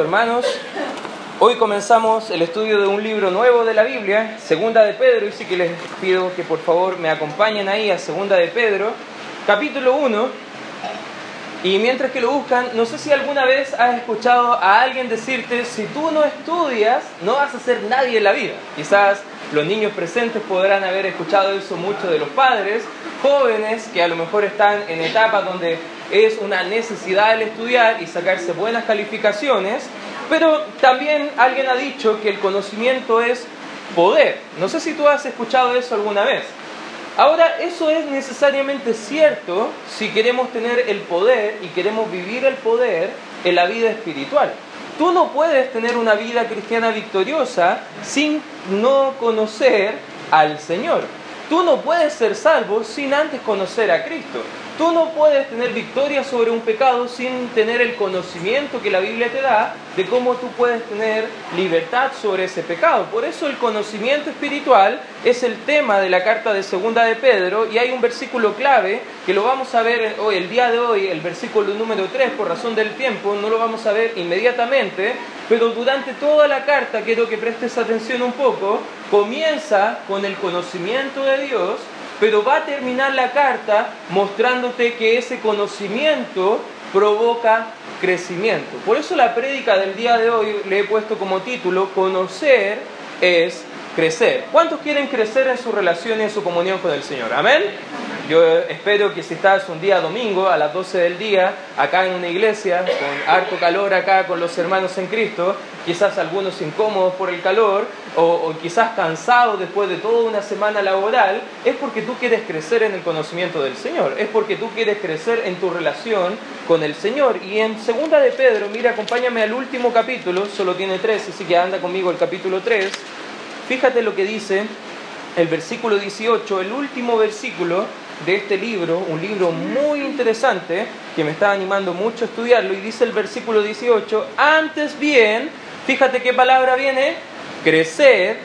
Hermanos. Hoy comenzamos el estudio de un libro nuevo de la Biblia, Segunda de Pedro, y sí que les pido que por favor me acompañen ahí a Segunda de Pedro, capítulo 1. Y mientras que lo buscan, no sé si alguna vez has escuchado a alguien decirte, si tú no estudias, no vas a ser nadie en la vida. Quizás los niños presentes podrán haber escuchado eso mucho de los padres, jóvenes que a lo mejor están en etapas donde es una necesidad el estudiar y sacarse buenas calificaciones, pero también alguien ha dicho que el conocimiento es poder. No sé si tú has escuchado eso alguna vez. Ahora, eso es necesariamente cierto si queremos tener el poder y queremos vivir el poder en la vida espiritual. Tú no puedes tener una vida cristiana victoriosa sin no conocer al Señor. Tú no puedes ser salvo sin antes conocer a Cristo. Tú no puedes tener victoria sobre un pecado sin tener el conocimiento que la Biblia te da de cómo tú puedes tener libertad sobre ese pecado. Por eso el conocimiento espiritual es el tema de la carta de segunda de Pedro y hay un versículo clave que lo vamos a ver hoy, el día de hoy, el versículo número 3, por razón del tiempo, no lo vamos a ver inmediatamente, pero durante toda la carta quiero que prestes atención un poco, comienza con el conocimiento de Dios pero va a terminar la carta mostrándote que ese conocimiento provoca crecimiento. Por eso la prédica del día de hoy le he puesto como título, conocer es crecer. ¿Cuántos quieren crecer en su relación y en su comunión con el Señor? Amén. Yo espero que si estás un día domingo a las 12 del día, acá en una iglesia, con harto calor acá con los hermanos en Cristo, quizás algunos incómodos por el calor, o, quizás cansados después de toda una semana laboral, es porque tú quieres crecer en el conocimiento del Señor, es porque tú quieres crecer en tu relación con el Señor. Y en segunda de Pedro, mira, acompáñame al último capítulo, solo tiene tres, así que anda conmigo el capítulo 3. Fíjate lo que dice el versículo 18, el último versículo de este libro, un libro muy interesante que me está animando mucho a estudiarlo, y dice el versículo 18, antes bien, fíjate qué palabra viene, crecer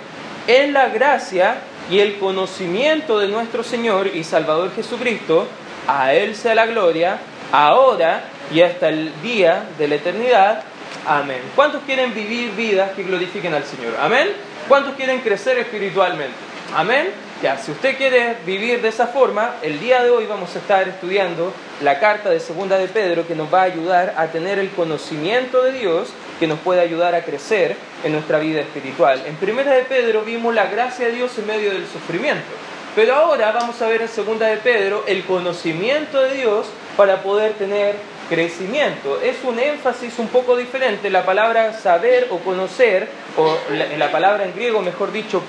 en la gracia y el conocimiento de nuestro Señor y Salvador Jesucristo, a Él sea la gloria, ahora y hasta el día de la eternidad. Amén. ¿Cuántos quieren vivir vidas que glorifiquen al Señor? Amén. ¿Cuántos quieren crecer espiritualmente? Amén. Ya, si usted quiere vivir de esa forma, el día de hoy vamos a estar estudiando la carta de Segunda de Pedro que nos va a ayudar a tener el conocimiento de Dios que nos puede ayudar a crecer en nuestra vida espiritual. En Primera de Pedro vimos la gracia de Dios en medio del sufrimiento. Pero ahora vamos a ver en Segunda de Pedro el conocimiento de Dios para poder tener crecimiento. Es un énfasis un poco diferente. La palabra saber o conocer, o la, la palabra en griego, mejor dicho,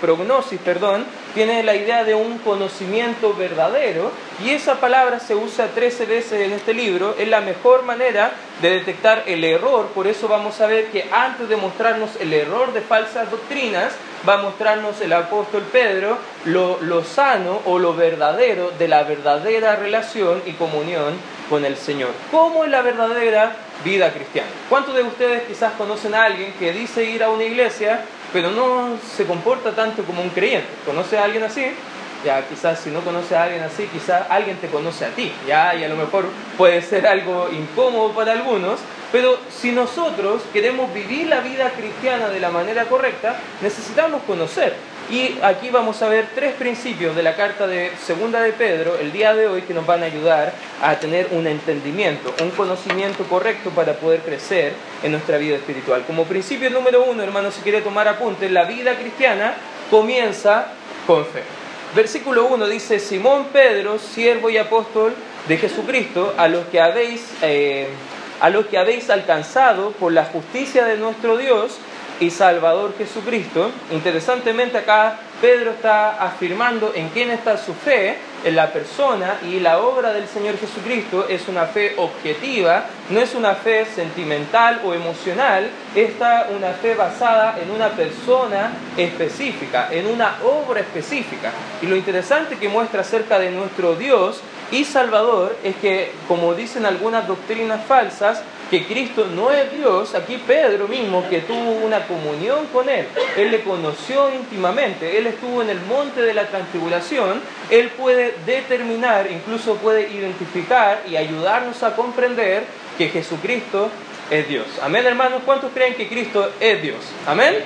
prognosis, perdón, tiene la idea de un conocimiento verdadero y esa palabra se usa 13 veces en este libro. Es la mejor manera de detectar el error. Por eso vamos a ver que antes de mostrarnos el error de falsas doctrinas, va a mostrarnos el apóstol Pedro lo, lo sano o lo verdadero de la verdadera relación y comunión con el Señor. ¿Cómo es la verdadera vida cristiana? ¿Cuántos de ustedes quizás conocen a alguien que dice ir a una iglesia, pero no se comporta tanto como un creyente? ¿Conoce a alguien así? Ya, quizás si no conoce a alguien así, quizás alguien te conoce a ti, ya, y a lo mejor puede ser algo incómodo para algunos, pero si nosotros queremos vivir la vida cristiana de la manera correcta, necesitamos conocer. Y aquí vamos a ver tres principios de la carta de Segunda de Pedro el día de hoy que nos van a ayudar a tener un entendimiento, un conocimiento correcto para poder crecer en nuestra vida espiritual. Como principio número uno, hermano, si quiere tomar apunte, la vida cristiana comienza con fe. Versículo 1 dice, Simón Pedro, siervo y apóstol de Jesucristo, a los que habéis, eh, a los que habéis alcanzado por la justicia de nuestro Dios y Salvador Jesucristo. Interesantemente acá Pedro está afirmando en quién está su fe, en la persona y la obra del Señor Jesucristo es una fe objetiva, no es una fe sentimental o emocional, esta una fe basada en una persona específica, en una obra específica. Y lo interesante que muestra acerca de nuestro Dios y Salvador es que, como dicen algunas doctrinas falsas, que Cristo no es Dios, aquí Pedro mismo, que tuvo una comunión con Él, Él le conoció íntimamente, Él estuvo en el monte de la transfiguración, Él puede determinar, incluso puede identificar y ayudarnos a comprender que Jesucristo es Dios. Amén, hermanos. ¿Cuántos creen que Cristo es Dios? Amén.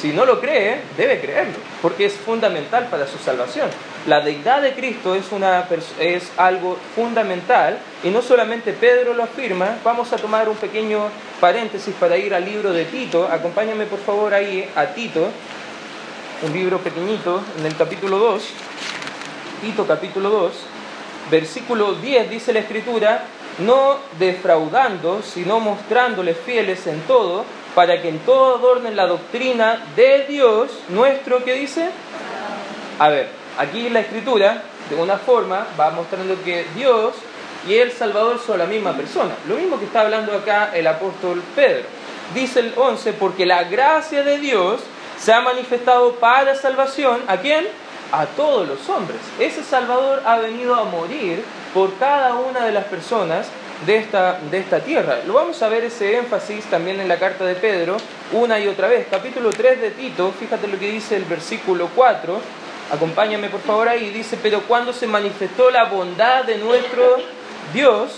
Si no lo cree, debe creerlo, porque es fundamental para su salvación. La deidad de Cristo es, una, es algo fundamental y no solamente Pedro lo afirma, vamos a tomar un pequeño paréntesis para ir al libro de Tito. Acompáñame por favor ahí a Tito, un libro pequeñito en el capítulo 2. Tito capítulo 2, versículo 10 dice la escritura, no defraudando, sino mostrándoles fieles en todo, para que en todo adornen la doctrina de Dios nuestro, ¿qué dice? A ver, aquí la escritura, de una forma, va mostrando que Dios y el Salvador son la misma persona. Lo mismo que está hablando acá el apóstol Pedro. Dice el 11, porque la gracia de Dios se ha manifestado para salvación, ¿a quién? A todos los hombres. Ese Salvador ha venido a morir por cada una de las personas de esta, de esta tierra. Lo vamos a ver ese énfasis también en la carta de Pedro una y otra vez. Capítulo 3 de Tito, fíjate lo que dice el versículo 4, acompáñame por favor ahí, dice, pero cuando se manifestó la bondad de nuestro Dios,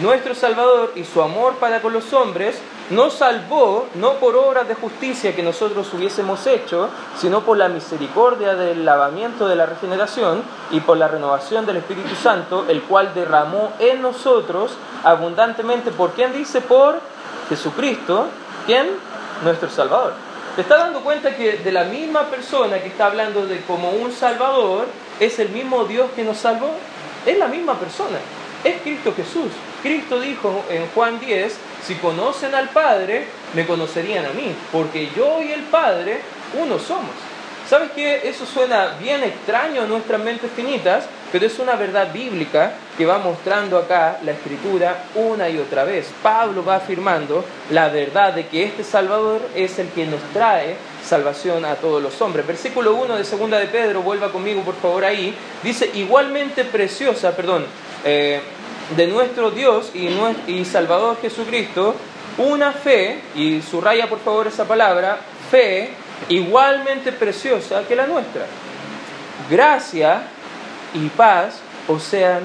nuestro Salvador y su amor para con los hombres, nos salvó no por obras de justicia que nosotros hubiésemos hecho, sino por la misericordia del lavamiento de la regeneración y por la renovación del Espíritu Santo, el cual derramó en nosotros abundantemente. ¿Por quién dice? Por Jesucristo, ¿quién? Nuestro Salvador. ¿Te está dando cuenta que de la misma persona que está hablando de como un Salvador, es el mismo Dios que nos salvó? Es la misma persona. Es Cristo Jesús. Cristo dijo en Juan 10, si conocen al Padre, me conocerían a mí, porque yo y el Padre uno somos. ¿Sabes qué? Eso suena bien extraño a nuestras mentes finitas, pero es una verdad bíblica que va mostrando acá la escritura una y otra vez. Pablo va afirmando la verdad de que este Salvador es el que nos trae salvación a todos los hombres. Versículo 1 de segunda de Pedro, vuelva conmigo por favor ahí, dice igualmente preciosa, perdón, eh, de nuestro Dios y, Salvador Jesucristo una fe, y subraya por favor esa palabra, fe igualmente preciosa que la nuestra. Gracia y paz os sean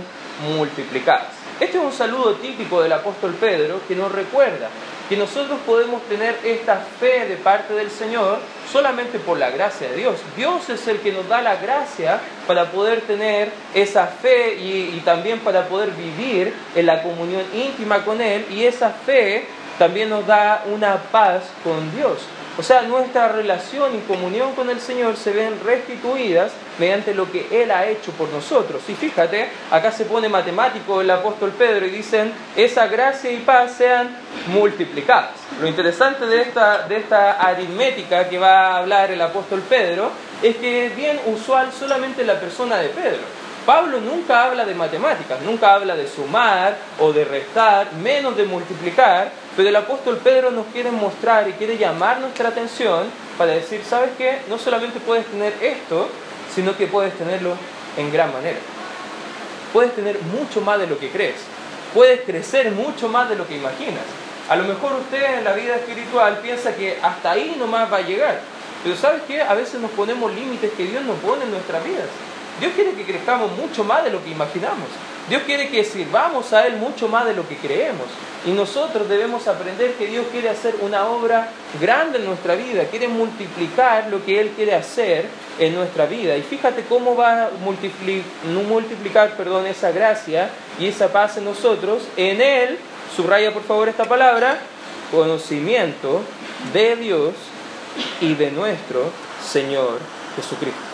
multiplicadas. Este es un saludo típico del apóstol Pedro que nos recuerda que nosotros podemos tener esta fe de parte del Señor solamente por la gracia de Dios. Dios es el que nos da la gracia para poder tener esa fe y, también para poder vivir en la comunión íntima con Él y esa fe también nos da una paz con Dios. O sea, nuestra relación y comunión con el Señor se ven restituidas mediante lo que Él ha hecho por nosotros. Y fíjate, acá se pone matemático el apóstol Pedro y dicen, esa gracia y paz sean multiplicadas. Lo interesante de esta, de esta aritmética que va a hablar el apóstol Pedro es que es bien usual solamente en la persona de Pedro. Pablo nunca habla de matemáticas, nunca habla de sumar o de restar, menos de multiplicar, pero el apóstol Pedro nos quiere mostrar y quiere llamar nuestra atención para decir, ¿sabes qué? No solamente puedes tener esto, sino que puedes tenerlo en gran manera. Puedes tener mucho más de lo que crees. Puedes crecer mucho más de lo que imaginas. A lo mejor usted en la vida espiritual piensa que hasta ahí nomás va a llegar. Pero ¿sabes qué? A veces nos ponemos límites que Dios nos pone en nuestras vidas. Dios quiere que crezcamos mucho más de lo que imaginamos. Dios quiere que sirvamos a Él mucho más de lo que creemos. Y nosotros debemos aprender que Dios quiere hacer una obra grande en nuestra vida, quiere multiplicar lo que Él quiere hacer en nuestra vida. Y fíjate cómo va a multiplicar, perdón, esa gracia y esa paz en nosotros. En Él, subraya por favor esta palabra, conocimiento de Dios y de nuestro Señor Jesucristo.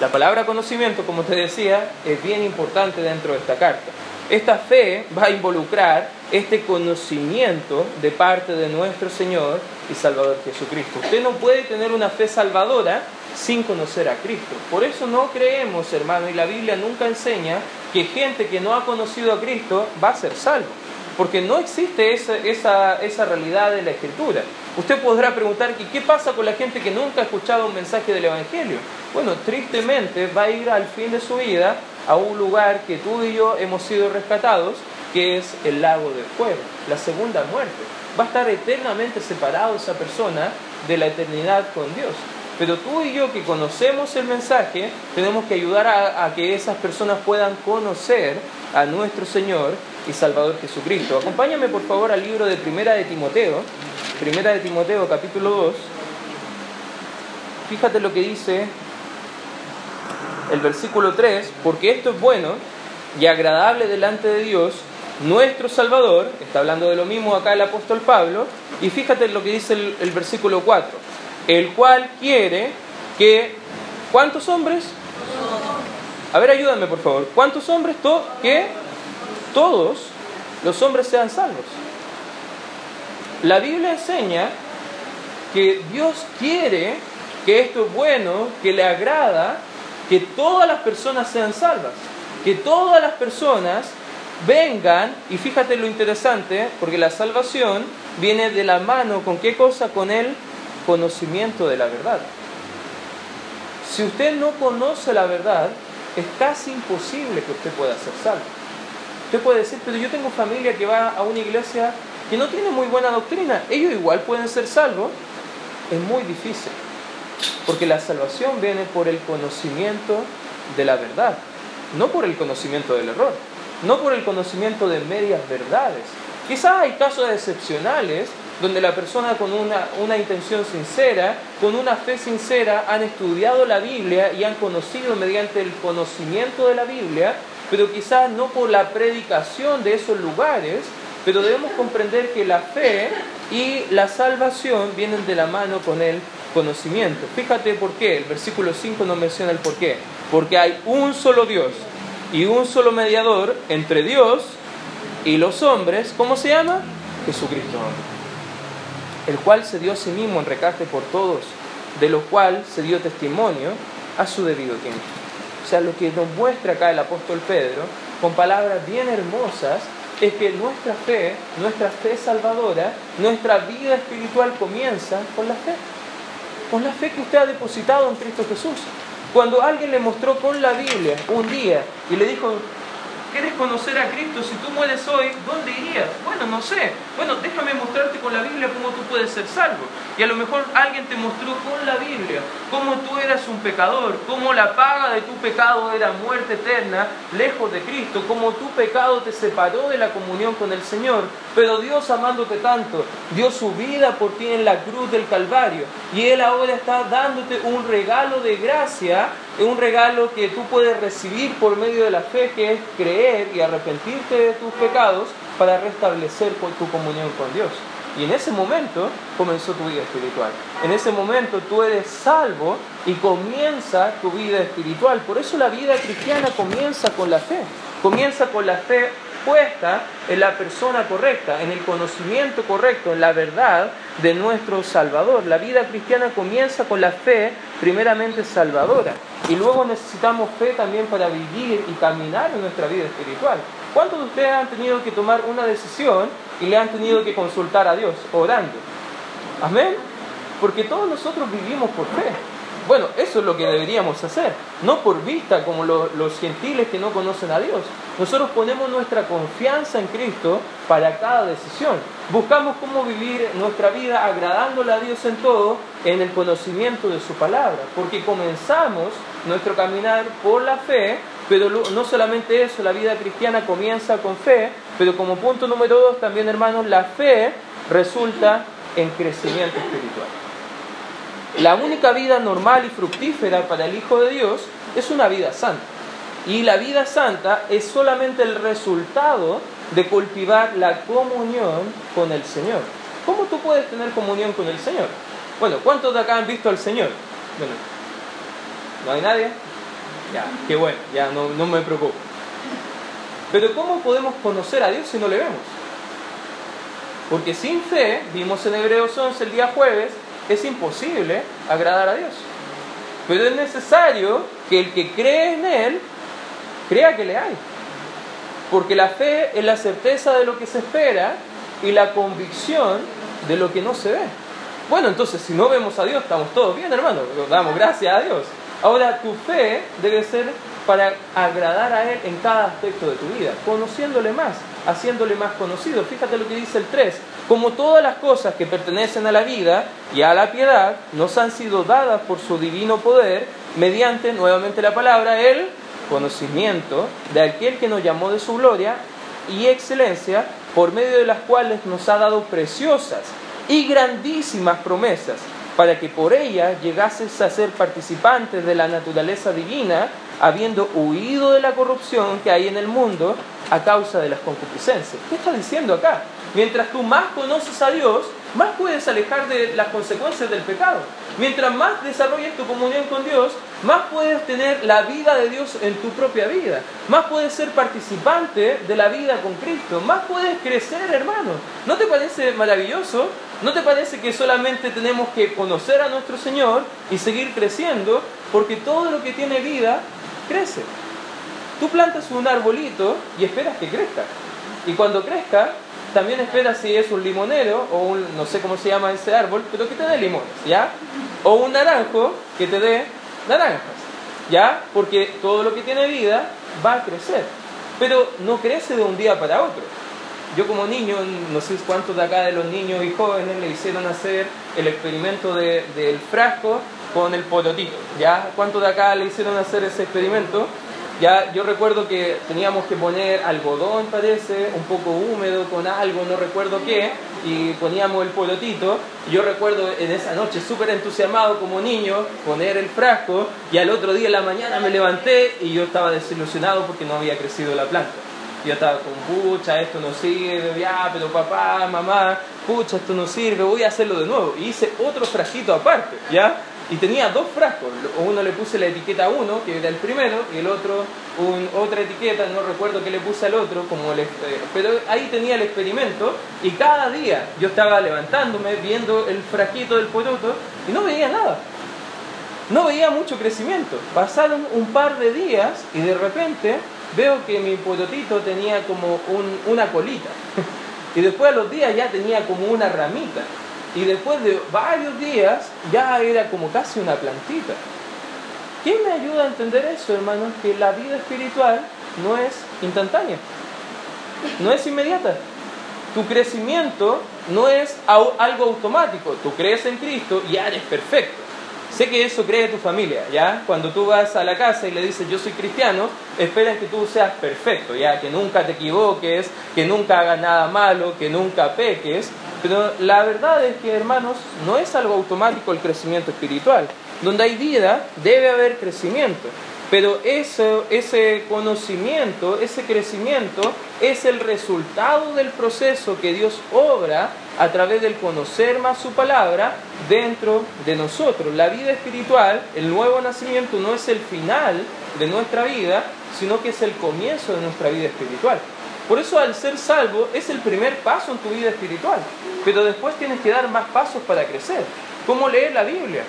La palabra conocimiento, como te decía, es bien importante dentro de esta carta. Esta fe va a involucrar este conocimiento de parte de nuestro Señor y Salvador Jesucristo. Usted no puede tener una fe salvadora sin conocer a Cristo. Por eso no creemos, hermano, y la Biblia nunca enseña que gente que no ha conocido a Cristo va a ser salvo. Porque no existe esa, esa, esa realidad de la Escritura. Usted podrá preguntar, ¿qué pasa con la gente que nunca ha escuchado un mensaje del Evangelio? Bueno, tristemente va a ir al fin de su vida a un lugar que tú y yo hemos sido rescatados, que es el lago de fuego, la segunda muerte. Va a estar eternamente separado esa persona de la eternidad con Dios. Pero tú y yo que conocemos el mensaje, tenemos que ayudar a, a, que esas personas puedan conocer a nuestro Señor y Salvador Jesucristo. Acompáñame por favor al libro de Primera de Timoteo, Primera de Timoteo capítulo 2. Fíjate lo que dice el versículo 3, porque esto es bueno y agradable delante de Dios, nuestro Salvador, está hablando de lo mismo acá el apóstol Pablo, y fíjate lo que dice el, versículo 4, el cual quiere que, ¿cuántos hombres? A ver, ayúdame por favor, ¿cuántos hombres? que todos los hombres sean salvos. La Biblia enseña que Dios quiere que esto es bueno, que le agrada, que todas las personas sean salvas, que todas las personas vengan, y fíjate lo interesante, porque la salvación viene de la mano con qué cosa? Con el conocimiento de la verdad. Si usted no conoce la verdad, es casi imposible que usted pueda ser salvo. Usted puede decir, pero yo tengo familia que va a una iglesia que no tiene muy buena doctrina, ellos igual pueden ser salvos. Es muy difícil, porque la salvación viene por el conocimiento de la verdad, no por el conocimiento del error no por el conocimiento de medias verdades. Quizás hay casos excepcionales donde la persona con una, una, intención sincera, con una fe sincera, han estudiado la Biblia y han conocido mediante el conocimiento de la Biblia, pero quizás no por la predicación de esos lugares, pero debemos comprender que la fe y la salvación vienen de la mano con el conocimiento. Fíjate por qué, el versículo 5 nos menciona el por qué. Porque hay un solo Dios y un solo mediador entre Dios y los hombres, ¿cómo se llama? Jesucristo, el cual se dio a sí mismo en recate por todos, de lo cual se dio testimonio a su debido tiempo. O sea, lo que nos muestra acá el apóstol Pedro, con palabras bien hermosas, es que nuestra fe, nuestra fe salvadora, nuestra vida espiritual comienza con la fe, con la fe que usted ha depositado en Cristo Jesús. Cuando alguien le mostró con la Biblia un día y le dijo, ¿Quieres conocer a Cristo? Si tú mueres hoy, ¿dónde irías? Bueno, no sé. Bueno, déjame mostrarte con la Biblia cómo tú puedes ser salvo. Y a lo mejor alguien te mostró con la Biblia cómo tú eras un pecador, cómo la paga de tu pecado era muerte eterna, lejos de Cristo, cómo tu pecado te separó de la comunión con el Señor. Pero Dios amándote tanto, dio su vida por ti en la cruz del Calvario. Y Él ahora está dándote un regalo de gracia, un regalo que tú puedes recibir por medio de la fe, que es creer y arrepentirte de tus pecados para restablecer tu comunión con Dios. Y en ese momento comenzó tu vida espiritual. En ese momento tú eres salvo y comienza tu vida espiritual. Por eso la vida cristiana comienza con la fe. Comienza con la fe en la persona correcta, en el conocimiento correcto, en la verdad de nuestro Salvador. La vida cristiana comienza con la fe primeramente salvadora y luego necesitamos fe también para vivir y caminar en nuestra vida espiritual. ¿Cuántos de ustedes han tenido que tomar una decisión y le han tenido que consultar a Dios orando? Amén. Porque todos nosotros vivimos por fe. Bueno, eso es lo que deberíamos hacer, no por vista como los gentiles que no conocen a Dios. Nosotros ponemos nuestra confianza en Cristo para cada decisión. Buscamos cómo vivir nuestra vida agradándole a Dios en todo, en el conocimiento de su palabra, porque comenzamos nuestro caminar por la fe, pero no solamente eso, la vida cristiana comienza con fe, pero como punto número dos también hermanos, la fe resulta en crecimiento espiritual. La única vida normal y fructífera para el Hijo de Dios es una vida santa. Y la vida santa es solamente el resultado de cultivar la comunión con el Señor. ¿Cómo tú puedes tener comunión con el Señor? Bueno, ¿cuántos de acá han visto al Señor? Bueno, ¿no hay nadie? Ya, qué bueno, ya no, no me preocupo. Pero ¿cómo podemos conocer a Dios si no le vemos? Porque sin fe, vimos en Hebreos 11 el día jueves, es imposible agradar a Dios. Pero es necesario que el que cree en Él crea que le hay. Porque la fe es la certeza de lo que se espera y la convicción de lo que no se ve. Bueno, entonces si no vemos a Dios, estamos todos bien, hermano. Damos gracias a Dios. Ahora, tu fe debe ser para agradar a Él en cada aspecto de tu vida, conociéndole más, haciéndole más conocido. Fíjate lo que dice el 3. Como todas las cosas que pertenecen a la vida y a la piedad nos han sido dadas por su divino poder, mediante, nuevamente la palabra, el conocimiento de aquel que nos llamó de su gloria y excelencia, por medio de las cuales nos ha dado preciosas y grandísimas promesas, para que por ellas llegases a ser participantes de la naturaleza divina, habiendo huido de la corrupción que hay en el mundo a causa de las concupiscencias. ¿Qué está diciendo acá? Mientras tú más conoces a Dios, más puedes alejar de las consecuencias del pecado. Mientras más desarrolles tu comunión con Dios, más puedes tener la vida de Dios en tu propia vida. Más puedes ser participante de la vida con Cristo. Más puedes crecer, hermano. ¿No te parece maravilloso? ¿No te parece que solamente tenemos que conocer a nuestro Señor y seguir creciendo? Porque todo lo que tiene vida crece. Tú plantas un arbolito y esperas que crezca. Y cuando crezca, también esperas si es un limonero o un, no sé cómo se llama ese árbol, pero que te dé limones, ¿ya? O un naranjo que te dé naranjas, ¿ya? Porque todo lo que tiene vida va a crecer, pero no crece de un día para otro. Yo como niño, no sé cuántos de acá de los niños y jóvenes le hicieron hacer el experimento del frasco con el pototito, ¿ya? ¿Cuántos de acá le hicieron hacer ese experimento? Ya, yo recuerdo que teníamos que poner algodón, parece, un poco húmedo con algo, no recuerdo qué, y poníamos el polotito. Yo recuerdo en esa noche, súper entusiasmado como niño, poner el frasco, y al otro día en la mañana me levanté y yo estaba desilusionado porque no había crecido la planta. Yo estaba con, pucha, esto no sirve, ya, pero papá, mamá, pucha, esto no sirve, voy a hacerlo de nuevo. Y hice otro frasquito aparte, ¿ya? Y tenía dos frascos. Uno le puse la etiqueta 1, que era el primero, y el otro otra etiqueta, no recuerdo qué le puse al otro, como el, pero ahí tenía el experimento y cada día yo estaba levantándome, viendo el frasquito del poroto y no veía nada. No veía mucho crecimiento. Pasaron un par de días y de repente veo que mi porotito tenía como una colita. y después a los días ya tenía como una ramita. Y después de varios días ya era como casi una plantita. ¿Quién me ayuda a entender eso, hermanos? Que la vida espiritual no es instantánea, no es inmediata. Tu crecimiento no es algo automático. Tú crees en Cristo y ya eres perfecto. Sé que eso cree tu familia, ¿ya? Cuando tú vas a la casa y le dices yo soy cristiano, esperan que tú seas perfecto, ¿ya? Que nunca te equivoques, que nunca hagas nada malo, que nunca peques. Pero la verdad es que, hermanos, no es algo automático el crecimiento espiritual. Donde hay vida, debe haber crecimiento. Pero eso, ese conocimiento, ese crecimiento, es el resultado del proceso que Dios obra a través del conocer más su palabra dentro de nosotros. La vida espiritual, el nuevo nacimiento, no es el final de nuestra vida, sino que es el comienzo de nuestra vida espiritual. Por eso al ser salvo es el primer paso en tu vida espiritual, pero después tienes que dar más pasos para crecer. ¿Cómo leer la Biblia?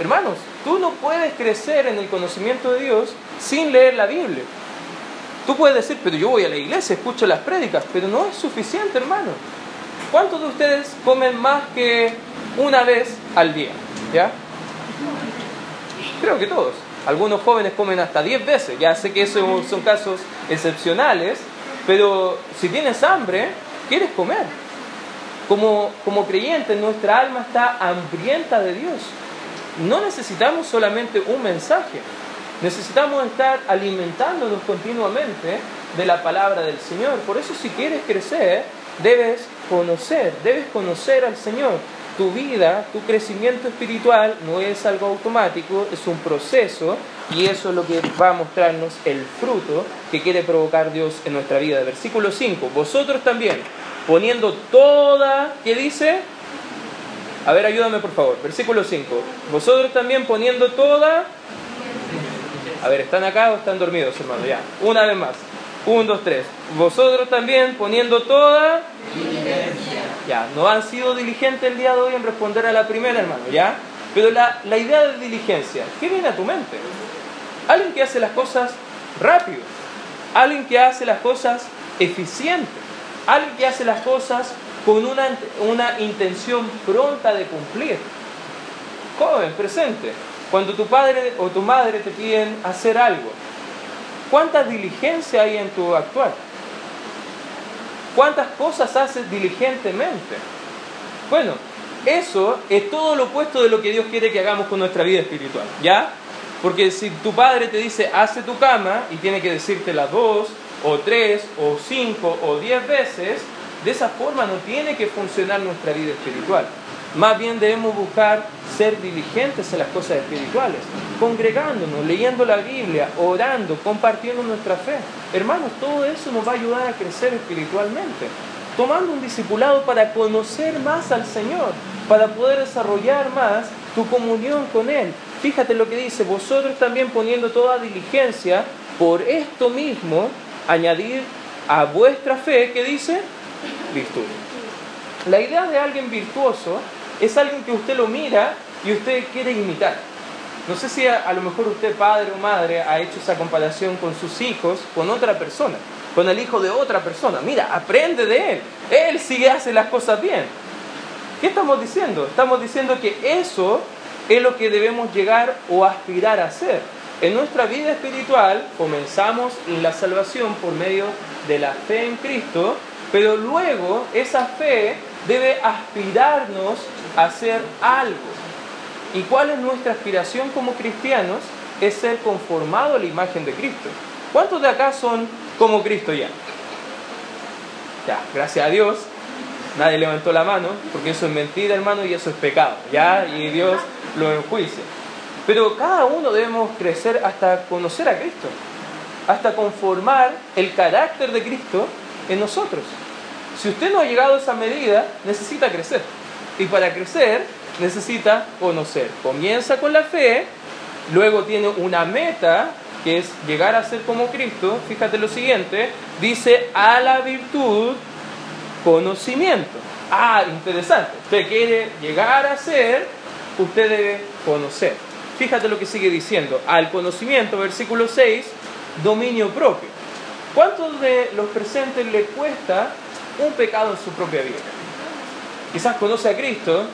Hermanos, tú no puedes crecer en el conocimiento de Dios sin leer la Biblia. Tú puedes decir, pero yo voy a la iglesia, escucho las prédicas, pero no es suficiente, hermano. ¿Cuántos de ustedes comen más que una vez al día? ¿Ya? Creo que todos. Algunos jóvenes comen hasta 10 veces. Ya sé que esos son casos excepcionales, pero si tienes hambre, quieres comer. Como, como creyentes, nuestra alma está hambrienta de Dios. No necesitamos solamente un mensaje, necesitamos estar alimentándonos continuamente de la palabra del Señor. Por eso si quieres crecer, debes conocer, debes conocer al Señor. Tu vida, tu crecimiento espiritual no es algo automático, es un proceso y eso es lo que va a mostrarnos el fruto que quiere provocar Dios en nuestra vida. Versículo 5, vosotros también, poniendo toda, ¿qué dice? A ver, ayúdame por favor. Versículo 5, vosotros también poniendo toda... A ver, ¿están acá o están dormidos, hermano? Ya, una vez más. Un, dos, tres. Vosotros también poniendo toda... Ya, no han sido diligentes el día de hoy en responder a la primera, hermano, ¿ya? Pero la, la idea de diligencia, ¿qué viene a tu mente? Alguien que hace las cosas rápido, alguien que hace las cosas eficiente, alguien que hace las cosas con una, una intención pronta de cumplir. Joven, presente, cuando tu padre o tu madre te piden hacer algo, ¿cuánta diligencia hay en tu actuar? ¿Cuántas cosas haces diligentemente? Bueno, eso es todo lo opuesto de lo que Dios quiere que hagamos con nuestra vida espiritual, ¿ya? Porque si tu padre te dice, hace tu cama, y tiene que decirte las dos, o tres, o cinco, o diez veces, de esa forma no tiene que funcionar nuestra vida espiritual. Más bien debemos buscar ser diligentes en las cosas espirituales, congregándonos, leyendo la Biblia, orando, compartiendo nuestra fe. Hermanos, todo eso nos va a ayudar a crecer espiritualmente. Tomando un discipulado para conocer más al Señor, para poder desarrollar más tu comunión con Él. Fíjate lo que dice, vosotros también poniendo toda diligencia, por esto mismo, añadir a vuestra fe, ¿qué dice? Virtud. La idea de alguien virtuoso es alguien que usted lo mira y usted quiere imitar. No sé si a, lo mejor usted, padre o madre, ha hecho esa comparación con sus hijos, con otra persona, con el hijo de otra persona. Mira, aprende de él. Él sí hace las cosas bien. ¿Qué estamos diciendo? Estamos diciendo que eso es lo que debemos llegar o aspirar a hacer. En nuestra vida espiritual comenzamos la salvación por medio de la fe en Cristo, pero luego esa fe debe aspirarnos a hacer algo. ¿Y cuál es nuestra aspiración como cristianos? Es ser conformado a la imagen de Cristo. ¿Cuántos de acá son como Cristo ya? Ya, gracias a Dios. Nadie levantó la mano, porque eso es mentira, hermano, y eso es pecado. Ya, y Dios lo enjuicia. Pero cada uno debemos crecer hasta conocer a Cristo, hasta conformar el carácter de Cristo en nosotros. Si usted no ha llegado a esa medida, necesita crecer. Y para crecer, necesita conocer. Comienza con la fe, luego tiene una meta, que es llegar a ser como Cristo. Fíjate lo siguiente, dice a la virtud, conocimiento. Ah, interesante. Usted quiere llegar a ser, usted debe conocer. Fíjate lo que sigue diciendo. Al conocimiento, versículo 6, dominio propio. ¿Cuántos de los presentes le cuesta un pecado en su propia vida. Quizás conoce a Cristo,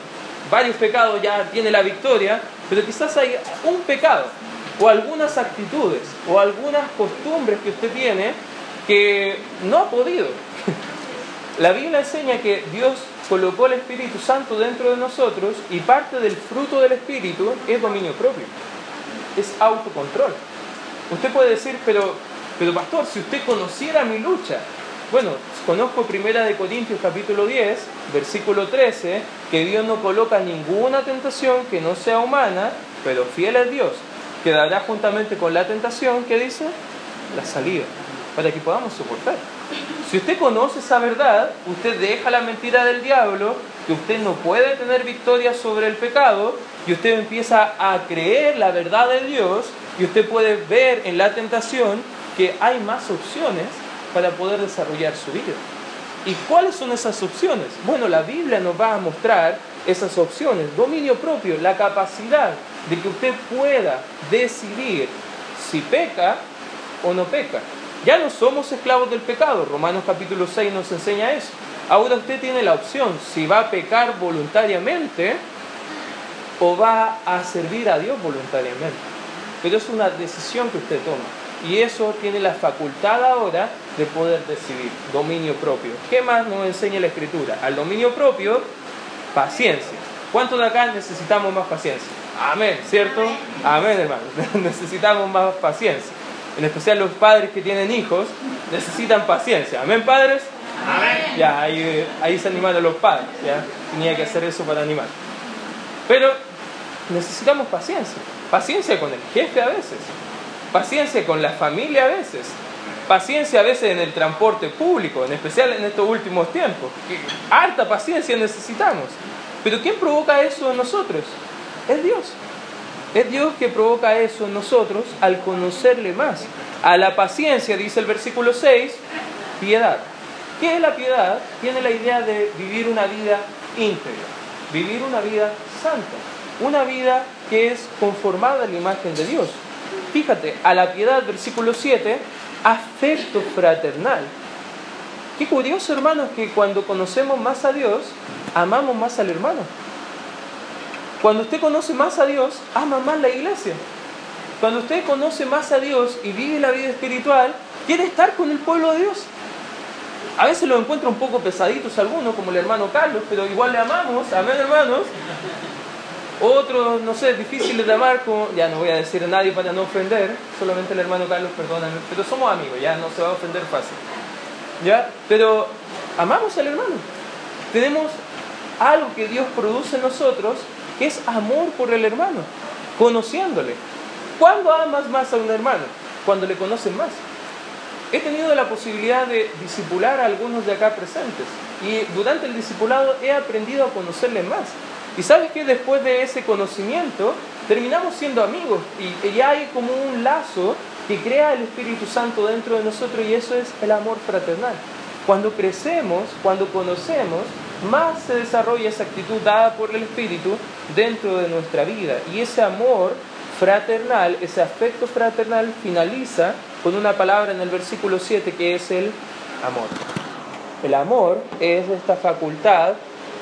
varios pecados ya tiene la victoria, pero quizás hay un pecado o algunas actitudes o algunas costumbres que usted tiene que no ha podido. La Biblia enseña que Dios colocó el Espíritu Santo dentro de nosotros y parte del fruto del Espíritu es dominio propio, es autocontrol. Usted puede decir, pero, pero pastor, si usted conociera mi lucha, bueno, conozco Primera de Corintios capítulo 10, versículo 13, que Dios no coloca ninguna tentación que no sea humana, pero fiel es Dios, que dará juntamente con la tentación, ¿qué dice? La salida, para que podamos soportar. Si usted conoce esa verdad, usted deja la mentira del diablo, que usted no puede tener victoria sobre el pecado, y usted empieza a creer la verdad de Dios, y usted puede ver en la tentación que hay más opciones para poder desarrollar su vida. ¿Y cuáles son esas opciones? Bueno, la Biblia nos va a mostrar esas opciones. Dominio propio, la capacidad de que usted pueda decidir si peca o no peca. Ya no somos esclavos del pecado. Romanos capítulo 6 nos enseña eso. Ahora usted tiene la opción si va a pecar voluntariamente o va a servir a Dios voluntariamente. Pero es una decisión que usted toma. Y eso tiene la facultad ahora de poder decidir, dominio propio. ¿Qué más nos enseña la escritura? Al dominio propio, paciencia. ¿Cuántos de acá necesitamos más paciencia? Amén, ¿cierto? Amén, hermano. necesitamos más paciencia. En especial los padres que tienen hijos necesitan paciencia. ¿Amén, padres? Amén. Ya, ahí, ahí se animaron los padres. Ya, tenía que hacer eso para animar. Pero necesitamos paciencia. Paciencia con el jefe a veces Paciencia con la familia a veces. Paciencia a veces en el transporte público, en especial en estos últimos tiempos. Harta paciencia necesitamos. Pero ¿quién provoca eso en nosotros? Es Dios. Es Dios que provoca eso en nosotros al conocerle más. A la paciencia, dice el versículo 6, piedad. ¿Qué es la piedad? Tiene la idea de vivir una vida íntegra, vivir una vida santa, una vida que es conformada a la imagen de Dios. Fíjate, a la piedad, versículo 7, afecto fraternal. Qué curioso, hermanos, que cuando conocemos más a Dios, amamos más al hermano. Cuando usted conoce más a Dios, ama más la iglesia. Cuando usted conoce más a Dios y vive la vida espiritual, quiere estar con el pueblo de Dios. A veces lo encuentra un poco pesaditos algunos, como el hermano Carlos, pero igual le amamos, amén hermanos. Otros, no sé, difíciles de amar, como, ya no voy a decir a nadie para no ofender, solamente el hermano Carlos, perdóname, pero somos amigos, ya no se va a ofender fácil. ¿Ya? Pero amamos al hermano. Tenemos algo que Dios produce en nosotros, que es amor por el hermano, conociéndole. ¿Cuándo amas más a un hermano? Cuando le conoces más. He tenido la posibilidad de discipular a algunos de acá presentes y durante el discipulado he aprendido a conocerle más. Y sabes que después de ese conocimiento terminamos siendo amigos y, ya hay como un lazo que crea el Espíritu Santo dentro de nosotros y eso es el amor fraternal. Cuando crecemos, cuando conocemos, más se desarrolla esa actitud dada por el Espíritu dentro de nuestra vida. Y ese amor fraternal, ese afecto fraternal finaliza con una palabra en el versículo 7 que es el amor. El amor es esta facultad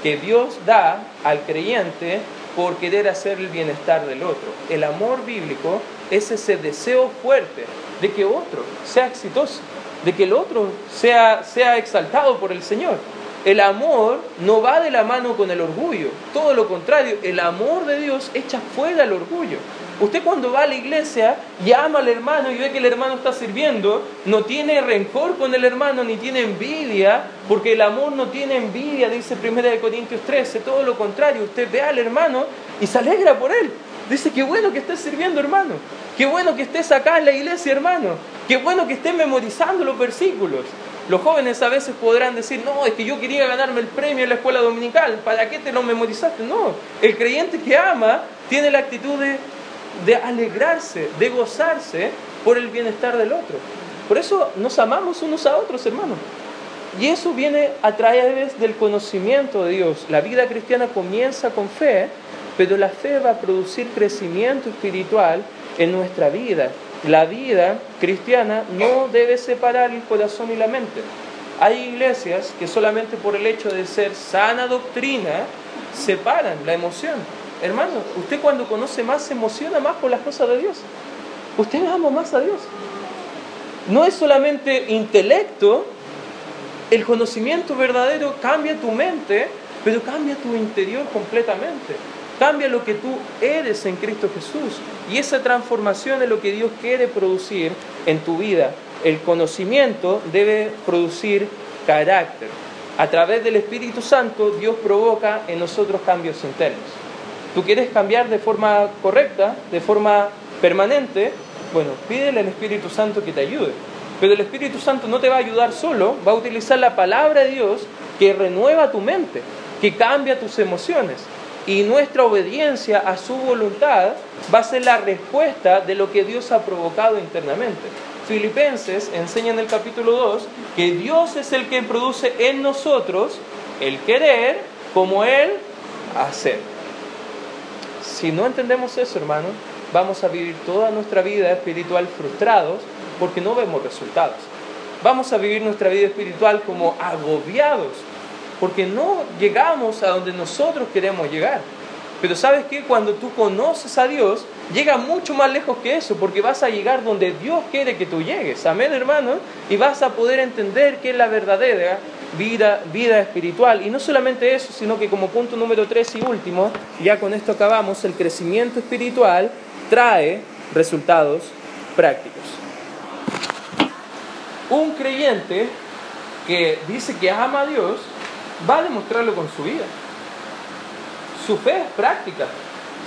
que Dios da al creyente por querer hacer el bienestar del otro. El amor bíblico es ese deseo fuerte de que otro sea exitoso, de que el otro sea, sea exaltado por el Señor. El amor no va de la mano con el orgullo, todo lo contrario, el amor de Dios echa fuera el orgullo. Usted cuando va a la iglesia y ama al hermano y ve que el hermano está sirviendo, no tiene rencor con el hermano ni tiene envidia, porque el amor no tiene envidia, dice 1 Corintios 13, todo lo contrario, usted ve al hermano y se alegra por él. Dice, qué bueno que estés sirviendo, hermano. Qué bueno que estés acá en la iglesia, hermano. Qué bueno que estés memorizando los versículos. Los jóvenes a veces podrán decir, no, es que yo quería ganarme el premio en la escuela dominical, ¿para qué te lo memorizaste? No, el creyente que ama tiene la actitud de de alegrarse, de gozarse por el bienestar del otro. Por eso nos amamos unos a otros, hermanos. Y eso viene a través del conocimiento de Dios. La vida cristiana comienza con fe, pero la fe va a producir crecimiento espiritual en nuestra vida. La vida cristiana no debe separar el corazón y la mente. Hay iglesias que solamente por el hecho de ser sana doctrina separan la emoción. Hermano, usted cuando conoce más se emociona más por las cosas de Dios. Usted ama más a Dios. No es solamente intelecto, el conocimiento verdadero cambia tu mente, pero cambia tu interior completamente. Cambia lo que tú eres en Cristo Jesús. Y esa transformación es lo que Dios quiere producir en tu vida. El conocimiento debe producir carácter. A través del Espíritu Santo Dios provoca en nosotros cambios internos tú quieres cambiar de forma correcta, de forma permanente, bueno, pídele al Espíritu Santo que te ayude. Pero el Espíritu Santo no te va a ayudar solo, va a utilizar la palabra de Dios que renueva tu mente, que cambia tus emociones. Y nuestra obediencia a su voluntad va a ser la respuesta de lo que Dios ha provocado internamente. Filipenses enseña en el capítulo 2 que Dios es el que produce en nosotros el querer como Él hacer. Si no entendemos eso, hermano, vamos a vivir toda nuestra vida espiritual frustrados porque no vemos resultados. Vamos a vivir nuestra vida espiritual como agobiados porque no llegamos a donde nosotros queremos llegar. Pero sabes que cuando tú conoces a Dios, llega mucho más lejos que eso, porque vas a llegar donde Dios quiere que tú llegues. Amén, hermano. Y vas a poder entender qué es la verdadera vida, vida espiritual. Y no solamente eso, sino que como punto número tres y último, ya con esto acabamos, el crecimiento espiritual trae resultados prácticos. Un creyente que dice que ama a Dios va a demostrarlo con su vida. Su fe es práctica,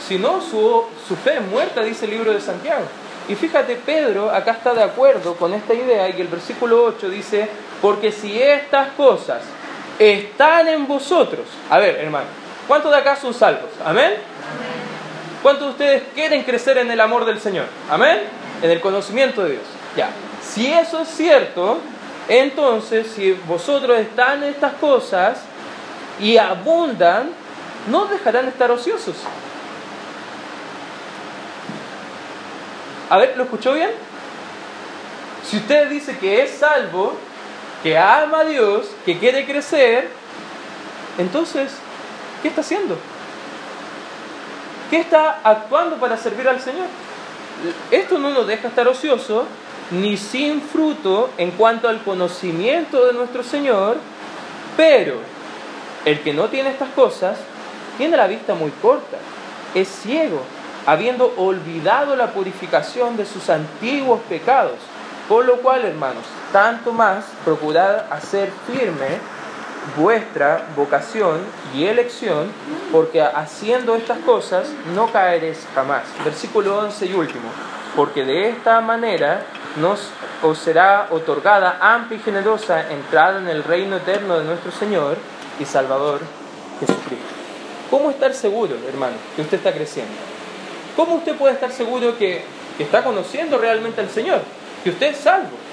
si no, su, su fe es muerta, dice el libro de Santiago. Y fíjate, Pedro acá está de acuerdo con esta idea y el versículo 8 dice, porque si estas cosas están en vosotros, a ver hermano, ¿cuántos de acá son salvos? ¿Amén? ¿Cuántos de ustedes quieren crecer en el amor del Señor? ¿Amén? En el conocimiento de Dios. Ya, si eso es cierto, entonces si vosotros están en estas cosas y abundan, no dejarán de estar ociosos. A ver, ¿lo escuchó bien? Si usted dice que es salvo, que ama a Dios, que quiere crecer, entonces, ¿qué está haciendo? ¿Qué está actuando para servir al Señor? Esto no nos deja estar ocioso ni sin fruto en cuanto al conocimiento de nuestro Señor, pero el que no tiene estas cosas tiene la vista muy corta es ciego, habiendo olvidado la purificación de sus antiguos pecados. Por lo cual, hermanos, tanto más procurad hacer firme vuestra vocación y elección, porque haciendo estas cosas no caeréis jamás. Versículo 11 y último. Porque de esta manera nos os será otorgada amplia y generosa entrada en el reino eterno de nuestro Señor y Salvador Jesucristo. ¿Cómo estar seguro, hermano, que usted está creciendo? ¿Cómo usted puede estar seguro que, está conociendo realmente al Señor? Que usted es salvo.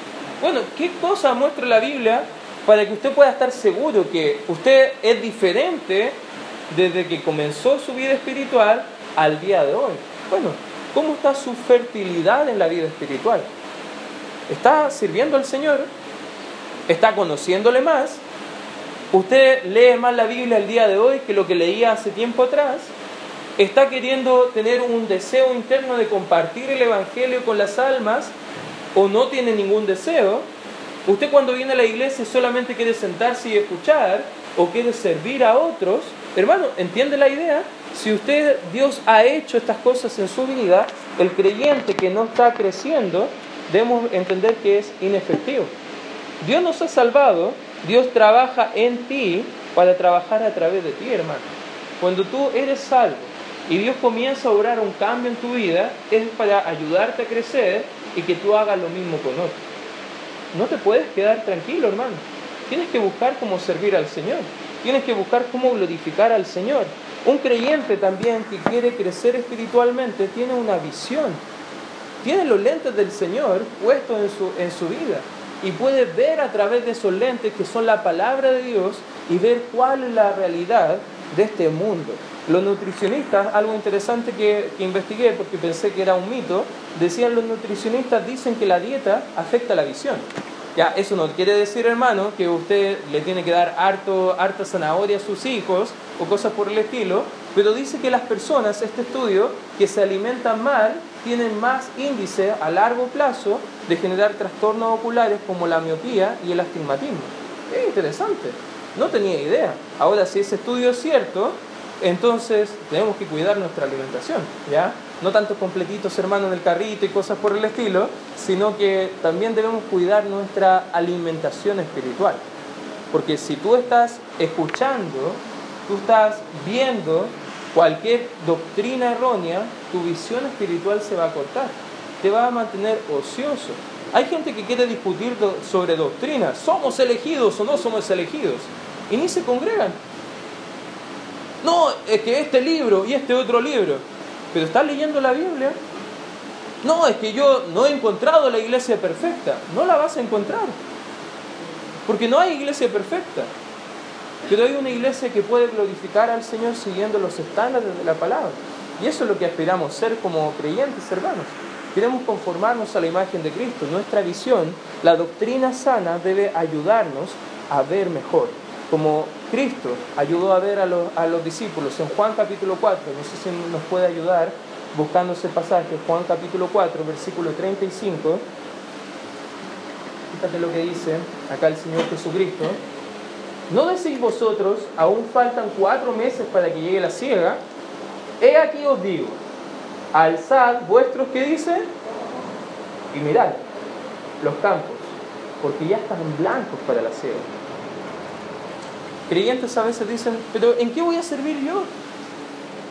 Bueno, ¿qué cosa muestra la Biblia para que usted pueda estar seguro que usted es diferente desde que comenzó su vida espiritual al día de hoy? Bueno, ¿cómo está su fertilidad en la vida espiritual? ¿Está sirviendo al Señor? ¿Está conociéndole más? ¿Usted lee más la Biblia el día de hoy que lo que leía hace tiempo atrás? ¿Está queriendo tener un deseo interno de compartir el Evangelio con las almas o no tiene ningún deseo? ¿Usted cuando viene a la iglesia solamente quiere sentarse y escuchar o quiere servir a otros? Hermano, ¿entiende la idea? Si usted, Dios ha hecho estas cosas en su vida, el creyente que no está creciendo, debemos entender que es inefectivo. Dios nos ha salvado, Dios trabaja en ti para trabajar a través de ti, hermano. Cuando tú eres salvo y Dios comienza a obrar un cambio en tu vida, es para ayudarte a crecer y que tú hagas lo mismo con otros. No te puedes quedar tranquilo, hermano. Tienes que buscar cómo servir al Señor. Tienes que buscar cómo glorificar al Señor. Un creyente también que quiere crecer espiritualmente tiene una visión. Tiene los lentes del Señor puestos en su, en su vida y puede ver a través de esos lentes que son la palabra de Dios y ver cuál es la realidad de este mundo. Los nutricionistas, algo interesante que, que, investigué porque pensé que era un mito, decían los nutricionistas dicen que la dieta afecta la visión. Ya, eso no quiere decir, hermano, que usted le tiene que dar harto, harta zanahoria a sus hijos o cosas por el estilo, pero dice que las personas, este estudio, que se alimentan mal, tienen más índice a largo plazo de generar trastornos oculares como la miopía y el astigmatismo. Es interesante, no tenía idea. Ahora, si ese estudio es cierto, entonces tenemos que cuidar nuestra alimentación, ¿ya? No tanto completitos hermanos en el carrito y cosas por el estilo, sino que también debemos cuidar nuestra alimentación espiritual. Porque si tú estás escuchando, tú estás viendo cualquier doctrina errónea, tu visión espiritual se va a cortar, te va a mantener ocioso. Hay gente que quiere discutir sobre doctrina, somos elegidos o no somos elegidos, y ni se congregan. No, es que este libro y este otro libro, pero ¿estás leyendo la Biblia? No, es que yo no he encontrado la iglesia perfecta, no la vas a encontrar, porque no hay iglesia perfecta. Pero hay una iglesia que puede glorificar al Señor siguiendo los estándares de la palabra. Y eso es lo que aspiramos ser como creyentes, hermanos. Queremos conformarnos a la imagen de Cristo. Nuestra visión, la doctrina sana debe ayudarnos a ver mejor. Como Cristo ayudó a ver a los, discípulos en Juan capítulo 4, no sé si nos puede ayudar buscando ese pasaje, Juan capítulo 4, versículo 35. Fíjate lo que dice acá el Señor Jesucristo. ¿No decís vosotros, aún faltan cuatro meses para que llegue la ciega? He aquí os digo, alzad vuestros, ¿qué dice? Y mirad los campos, porque ya están blancos para la ciega. Creyentes a veces dicen, pero ¿en qué voy a servir yo?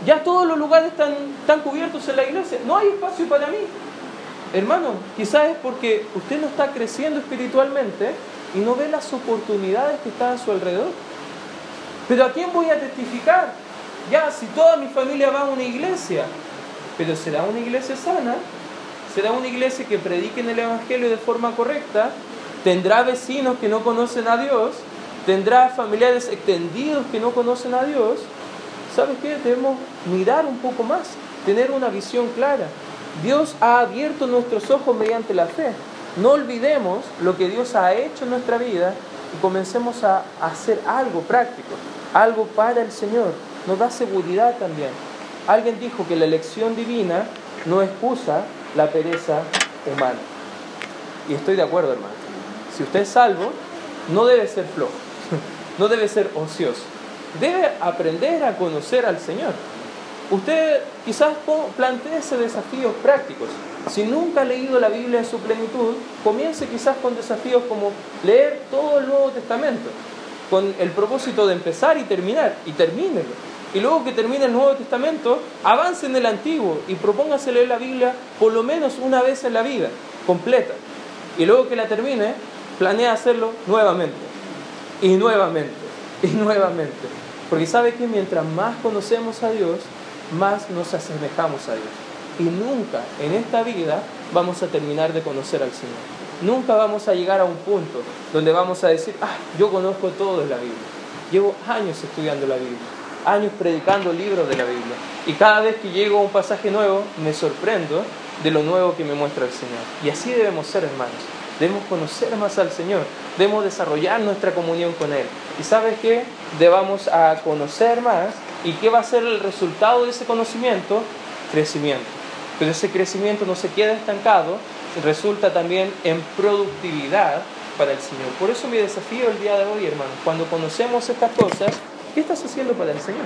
Ya todos los lugares están, están cubiertos en la iglesia, no hay espacio para mí. Hermano, quizás es porque usted no está creciendo espiritualmente y no ve las oportunidades que están a su alrededor. Pero ¿a quién voy a testificar? Ya, si toda mi familia va a una iglesia, pero será una iglesia sana, será una iglesia que predique en el Evangelio de forma correcta, tendrá vecinos que no conocen a Dios, tendrá familiares extendidos que no conocen a Dios. ¿Sabes qué? Debemos mirar un poco más, tener una visión clara. Dios ha abierto nuestros ojos mediante la fe. No olvidemos lo que Dios ha hecho en nuestra vida y comencemos a hacer algo práctico, algo para el Señor. Nos da seguridad también. Alguien dijo que la elección divina no excusa la pereza humana. Y estoy de acuerdo, hermano. Si usted es salvo, no debe ser flojo, no debe ser ocioso. Debe aprender a conocer al Señor. usted quizás ese desafíos prácticos. Si nunca ha leído la Biblia en su plenitud, comience quizás con desafíos como leer todo el Nuevo Testamento, con el propósito de empezar y terminar, y termínelo. Y luego que termine el Nuevo Testamento, avance en el Antiguo y propóngase leer la Biblia por lo menos una vez en la vida, completa. Y luego que la termine, planea hacerlo nuevamente, y nuevamente, y nuevamente. Porque sabe que mientras más conocemos a Dios, más nos asemejamos a Dios. Y nunca en esta vida vamos a terminar de conocer al Señor. Nunca vamos a llegar a un punto donde vamos a decir, ah, yo conozco todo de la Biblia. Llevo años estudiando la Biblia, años predicando libros de la Biblia. Y cada vez que llego a un pasaje nuevo, me sorprendo de lo nuevo que me muestra el Señor. Y así debemos ser, hermanos. Debemos conocer más al Señor. Debemos desarrollar nuestra comunión con Él. ¿Y sabes qué? Debamos a conocer más. ¿Y qué va a ser el resultado de ese conocimiento? Crecimiento. Pero ese crecimiento no se queda estancado, resulta también en productividad para el Señor. Por eso mi desafío el día de hoy, hermano, cuando conocemos estas cosas, ¿qué estás haciendo para el Señor?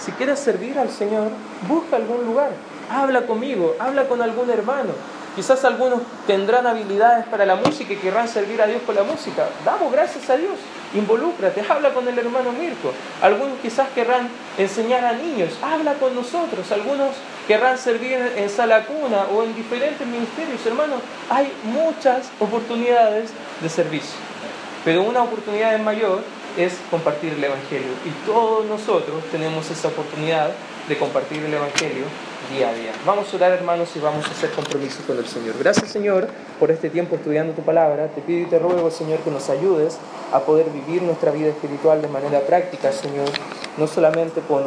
Si quieres servir al Señor, busca algún lugar, habla conmigo, habla con algún hermano, Quizás algunos tendrán habilidades para la música y querrán servir a Dios con la música. Damos gracias a Dios. Involúcrate, habla con el hermano Mirko. Algunos quizás querrán enseñar a niños. Habla con nosotros. Algunos querrán servir en sala cuna o en diferentes ministerios. Hermanos, hay muchas oportunidades de servicio. Pero una oportunidad mayor es compartir el Evangelio. Y todos nosotros tenemos esa oportunidad de compartir el Evangelio día a día. Vamos a orar, hermanos, y vamos a hacer compromiso con el Señor. Gracias, Señor, por este tiempo estudiando tu palabra. Te pido y te ruego, Señor, que nos ayudes a poder vivir nuestra vida espiritual de manera práctica, Señor, no solamente por